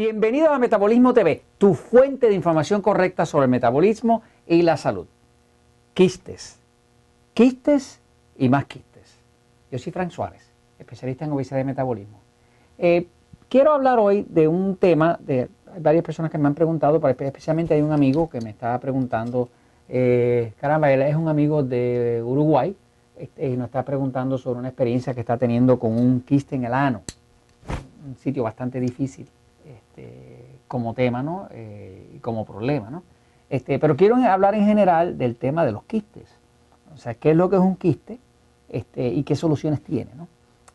Bienvenido a Metabolismo TV, tu fuente de información correcta sobre el metabolismo y la salud. Quistes, quistes y más quistes. Yo soy Frank Suárez, especialista en obesidad y metabolismo. Eh, quiero hablar hoy de un tema, de hay varias personas que me han preguntado, especialmente hay un amigo que me está preguntando, eh, caramba, él es un amigo de Uruguay este, y nos está preguntando sobre una experiencia que está teniendo con un quiste en el ano, un sitio bastante difícil como tema ¿no? Eh, como problema. ¿no? Este, pero quiero hablar en general del tema de los quistes. O sea, qué es lo que es un quiste este, y qué soluciones tiene. ¿no?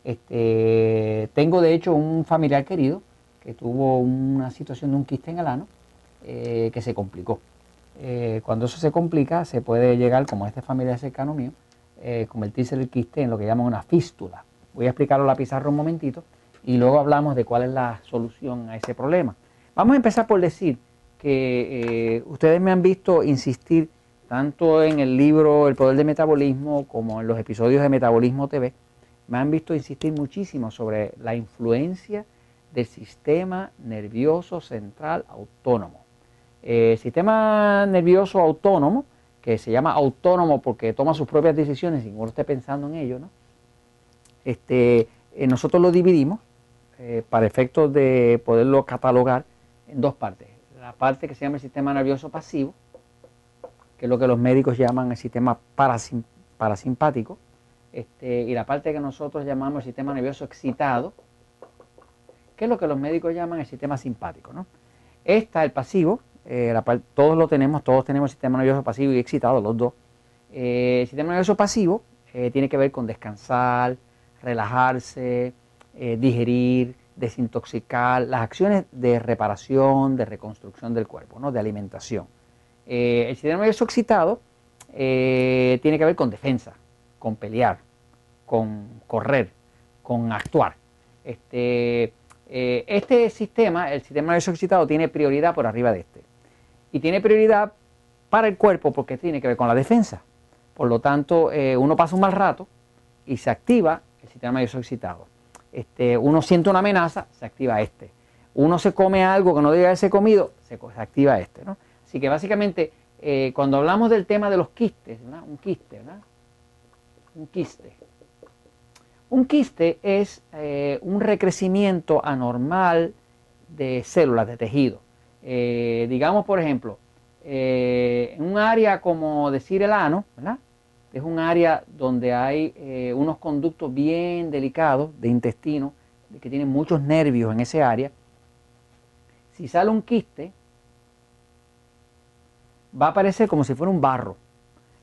Este, tengo de hecho un familiar querido que tuvo una situación de un quiste en el ano eh, que se complicó. Eh, cuando eso se complica, se puede llegar, como este familiar cercano mío, convertirse el quiste en lo que llaman una fístula. Voy a explicarlo a la pizarra un momentito y luego hablamos de cuál es la solución a ese problema. Vamos a empezar por decir que eh, ustedes me han visto insistir tanto en el libro El Poder del Metabolismo como en los episodios de Metabolismo TV, me han visto insistir muchísimo sobre la influencia del sistema nervioso central autónomo. Eh, el sistema nervioso autónomo, que se llama autónomo porque toma sus propias decisiones sin uno esté pensando en ello, ¿no? este, eh, nosotros lo dividimos eh, para efectos de poderlo catalogar en dos partes. La parte que se llama el sistema nervioso pasivo, que es lo que los médicos llaman el sistema parasimpático, este, y la parte que nosotros llamamos el sistema nervioso excitado, que es lo que los médicos llaman el sistema simpático. ¿no? Esta, el pasivo, eh, todos lo tenemos, todos tenemos sistema nervioso pasivo y excitado, los dos. Eh, el sistema nervioso pasivo tiene que ver con descansar, relajarse, eh, digerir, desintoxicar, las acciones de reparación, de reconstrucción del cuerpo, ¿no? de alimentación. Eh, el sistema nervioso excitado eh, tiene que ver con defensa, con pelear, con correr, con actuar. Este, este sistema, el sistema nervioso excitado, tiene prioridad por arriba de este. Y tiene prioridad para el cuerpo porque tiene que ver con la defensa. Por lo tanto, uno pasa un mal rato y se activa el sistema nervioso excitado. Este, uno siente una amenaza, se activa este. Uno se come algo que no debe haberse comido, se, activa este. Así que básicamente, eh, cuando hablamos del tema de los quistes, un quiste, ¿verdad? Un quiste. Un quiste es eh, un recrecimiento anormal de células, de tejido. Eh, digamos, por ejemplo, en un área como decir el ano, ¿verdad? Es un área donde hay eh, unos conductos bien delicados de intestino, que tienen muchos nervios en ese área. Si sale un quiste, va a aparecer como si fuera un barro.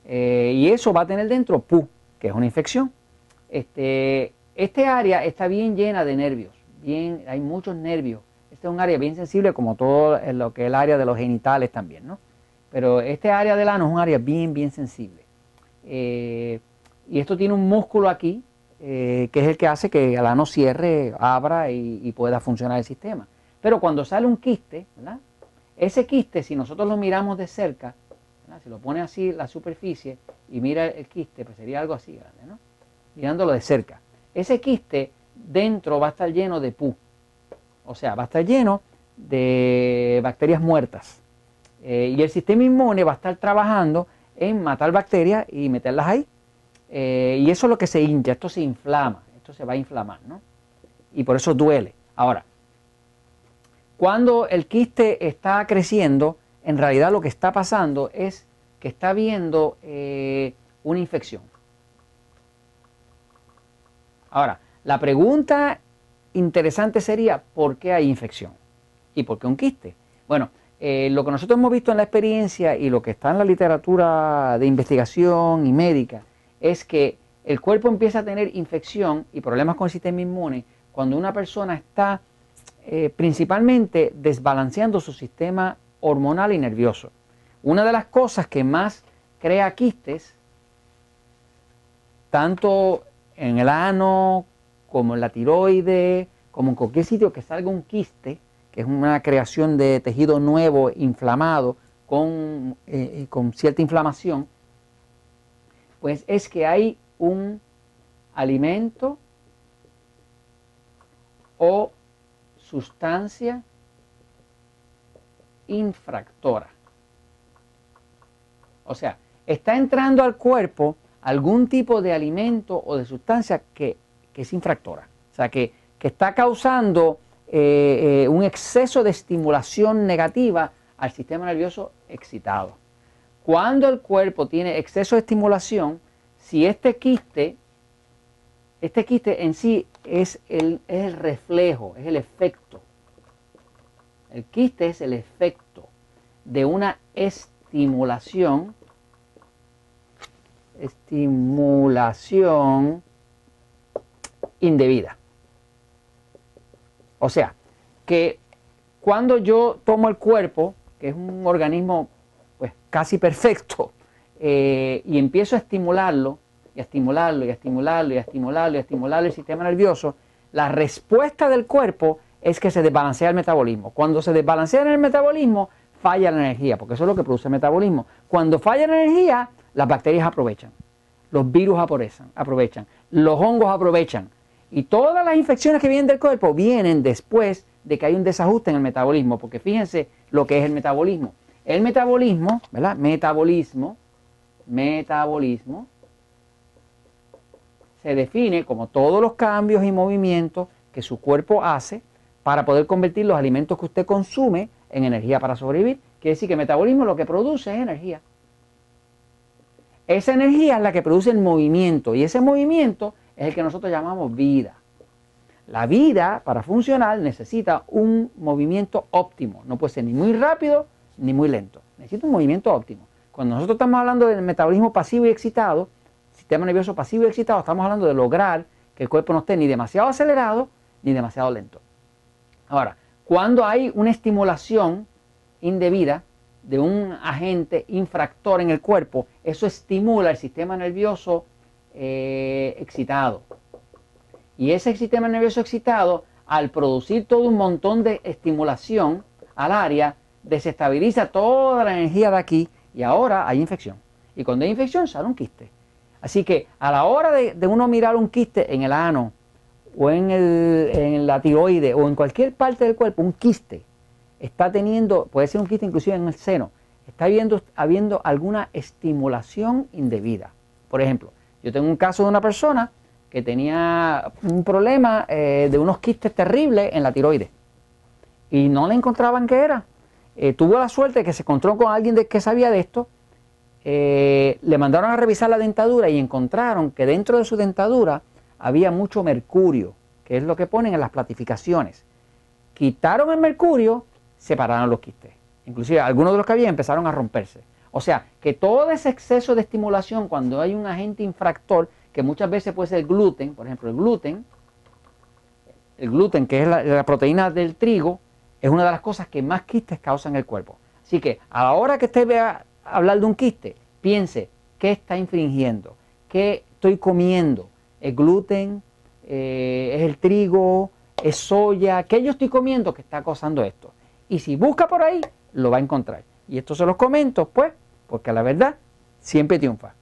Eh, y eso va a tener dentro pu, que es una infección. Este, este área está bien llena de nervios, bien, hay muchos nervios. Este es un área bien sensible como todo lo que es el área de los genitales también, ¿no? Pero este área del ano es un área bien, bien sensible. Eh, y esto tiene un músculo aquí, eh, que es el que hace que el ano cierre, abra y, pueda funcionar el sistema. Pero cuando sale un quiste, ese quiste, si nosotros lo miramos de cerca, si lo pone así la superficie y mira el quiste, pues sería algo así grande, ¿no? mirándolo de cerca. Ese quiste dentro va a estar lleno de pu, o sea, va a estar lleno de bacterias muertas. Eh, y el sistema inmune va a estar trabajando en matar bacterias y meterlas ahí. Eh, y eso es lo que se hincha, esto se inflama, esto se va a inflamar, ¿no? Y por eso duele. Ahora, cuando el quiste está creciendo, en realidad lo que está pasando es que está habiendo eh, una infección. Ahora, la pregunta interesante sería, ¿por qué hay infección? ¿Y por qué un quiste? Bueno, eh, lo que nosotros hemos visto en la experiencia y lo que está en la literatura de investigación y médica es que el cuerpo empieza a tener infección y problemas con el sistema inmune cuando una persona está eh, principalmente desbalanceando su sistema hormonal y nervioso. Una de las cosas que más crea quistes, tanto en el ano como en la tiroide, como en cualquier sitio que salga un quiste, que es una creación de tejido nuevo, inflamado, con, eh, eh, con cierta inflamación, pues es que hay un alimento o sustancia infractora. O sea, está entrando al cuerpo algún tipo de alimento o de sustancia que, es infractora. O sea, que, está causando eh, eh, un exceso de estimulación negativa al sistema nervioso excitado. Cuando el cuerpo tiene exceso de estimulación, si este quiste, este quiste en sí es el, es el reflejo, es el efecto. El quiste es el efecto de una estimulación, estimulación indebida. O sea, que cuando yo tomo el cuerpo, que es un organismo pues casi perfecto, eh, y empiezo a estimularlo, y a estimularlo, y a estimularlo, y a estimularlo, y a estimularlo el sistema nervioso, la respuesta del cuerpo es que se desbalancea el metabolismo. Cuando se desbalancea en el metabolismo, falla la energía, porque eso es lo que produce el metabolismo. Cuando falla la energía, las bacterias aprovechan, los virus aprovechan, los hongos aprovechan. Y todas las infecciones que vienen del cuerpo vienen después de que hay un desajuste en el metabolismo, porque fíjense lo que es el metabolismo. El metabolismo, ¿verdad? Metabolismo, metabolismo, se define como todos los cambios y movimientos que su cuerpo hace para poder convertir los alimentos que usted consume en energía para sobrevivir. Quiere decir que el metabolismo lo que produce es energía. Esa energía es la que produce el movimiento y ese movimiento es el que nosotros llamamos vida. La vida, para funcionar, necesita un movimiento óptimo. No puede ser ni muy rápido ni muy lento. Necesita un movimiento óptimo. Cuando nosotros estamos hablando del metabolismo pasivo y excitado, sistema nervioso pasivo y excitado, estamos hablando de lograr que el cuerpo no esté ni demasiado acelerado ni demasiado lento. Ahora, cuando hay una estimulación indebida de un agente infractor en el cuerpo, eso estimula el sistema nervioso eh, excitado. Y ese sistema nervioso excitado, al producir todo un montón de estimulación al área, desestabiliza toda la energía de aquí y ahora hay infección. Y cuando hay infección sale un quiste. Así que a la hora de, uno mirar un quiste en el ano, o en, el, en la tiroide o en cualquier parte del cuerpo, un quiste, está teniendo, puede ser un quiste inclusive en el seno, está habiendo, habiendo alguna estimulación indebida. Por ejemplo, yo tengo un caso de una persona que tenía un problema eh, de unos quistes terribles en la tiroide y no le encontraban qué era. Eh, tuvo la suerte que se encontró con alguien de, que sabía de esto, eh, le mandaron a revisar la dentadura y encontraron que dentro de su dentadura había mucho mercurio, que es lo que ponen en las platificaciones. Quitaron el mercurio, separaron los quistes. Inclusive algunos de los que había empezaron a romperse. O sea, que todo ese exceso de estimulación cuando hay un agente infractor, que muchas veces puede ser el gluten, por ejemplo, el gluten, el gluten que es la, proteína del trigo, es una de las cosas que más quistes causan en el cuerpo. Así que a la hora que usted vea hablar de un quiste, piense, ¿qué está infringiendo? ¿Qué estoy comiendo? es gluten, eh, es el trigo, es soya, ¿qué yo estoy comiendo que está causando esto? Y si busca por ahí, lo va a encontrar. Y esto se los comento, pues, porque la verdad siempre triunfa.